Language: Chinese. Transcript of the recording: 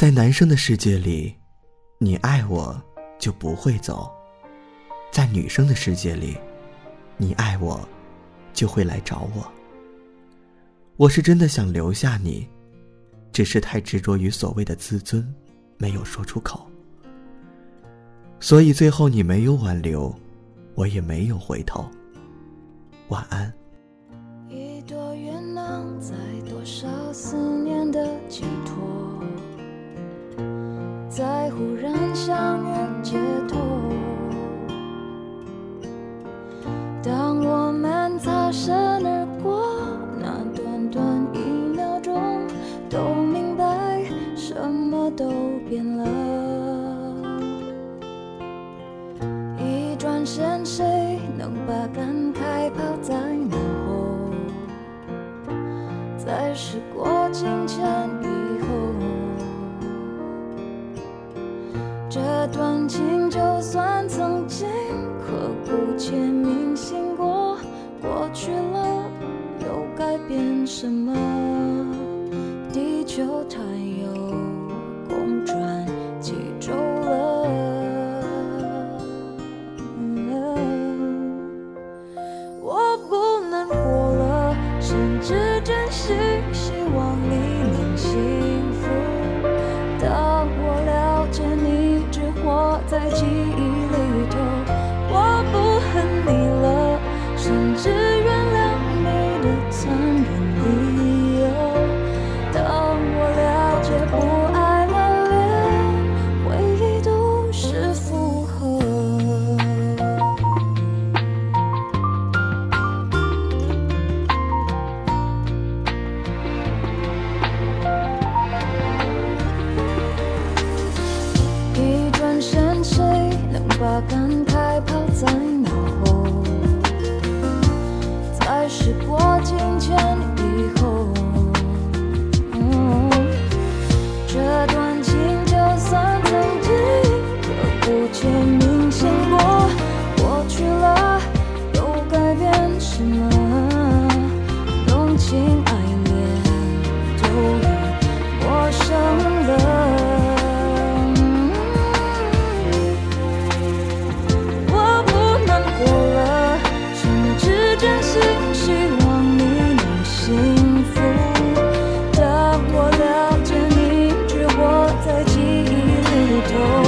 在男生的世界里，你爱我就不会走；在女生的世界里，你爱我就会来找我。我是真的想留下你，只是太执着于所谓的自尊，没有说出口。所以最后你没有挽留，我也没有回头。晚安。一朵云能载多少思念的寄忽然相遇街头。当我们擦身而过，那短短一秒钟，都明白什么都变了。一转身，谁能把感慨抛在脑后？在时过境迁这段情就算曾经刻骨且铭心过，过去了又改变什么？地球它又公转几周了。我不难过了，甚至真心希望你在记忆把感慨抛在脑后。在时过境迁 told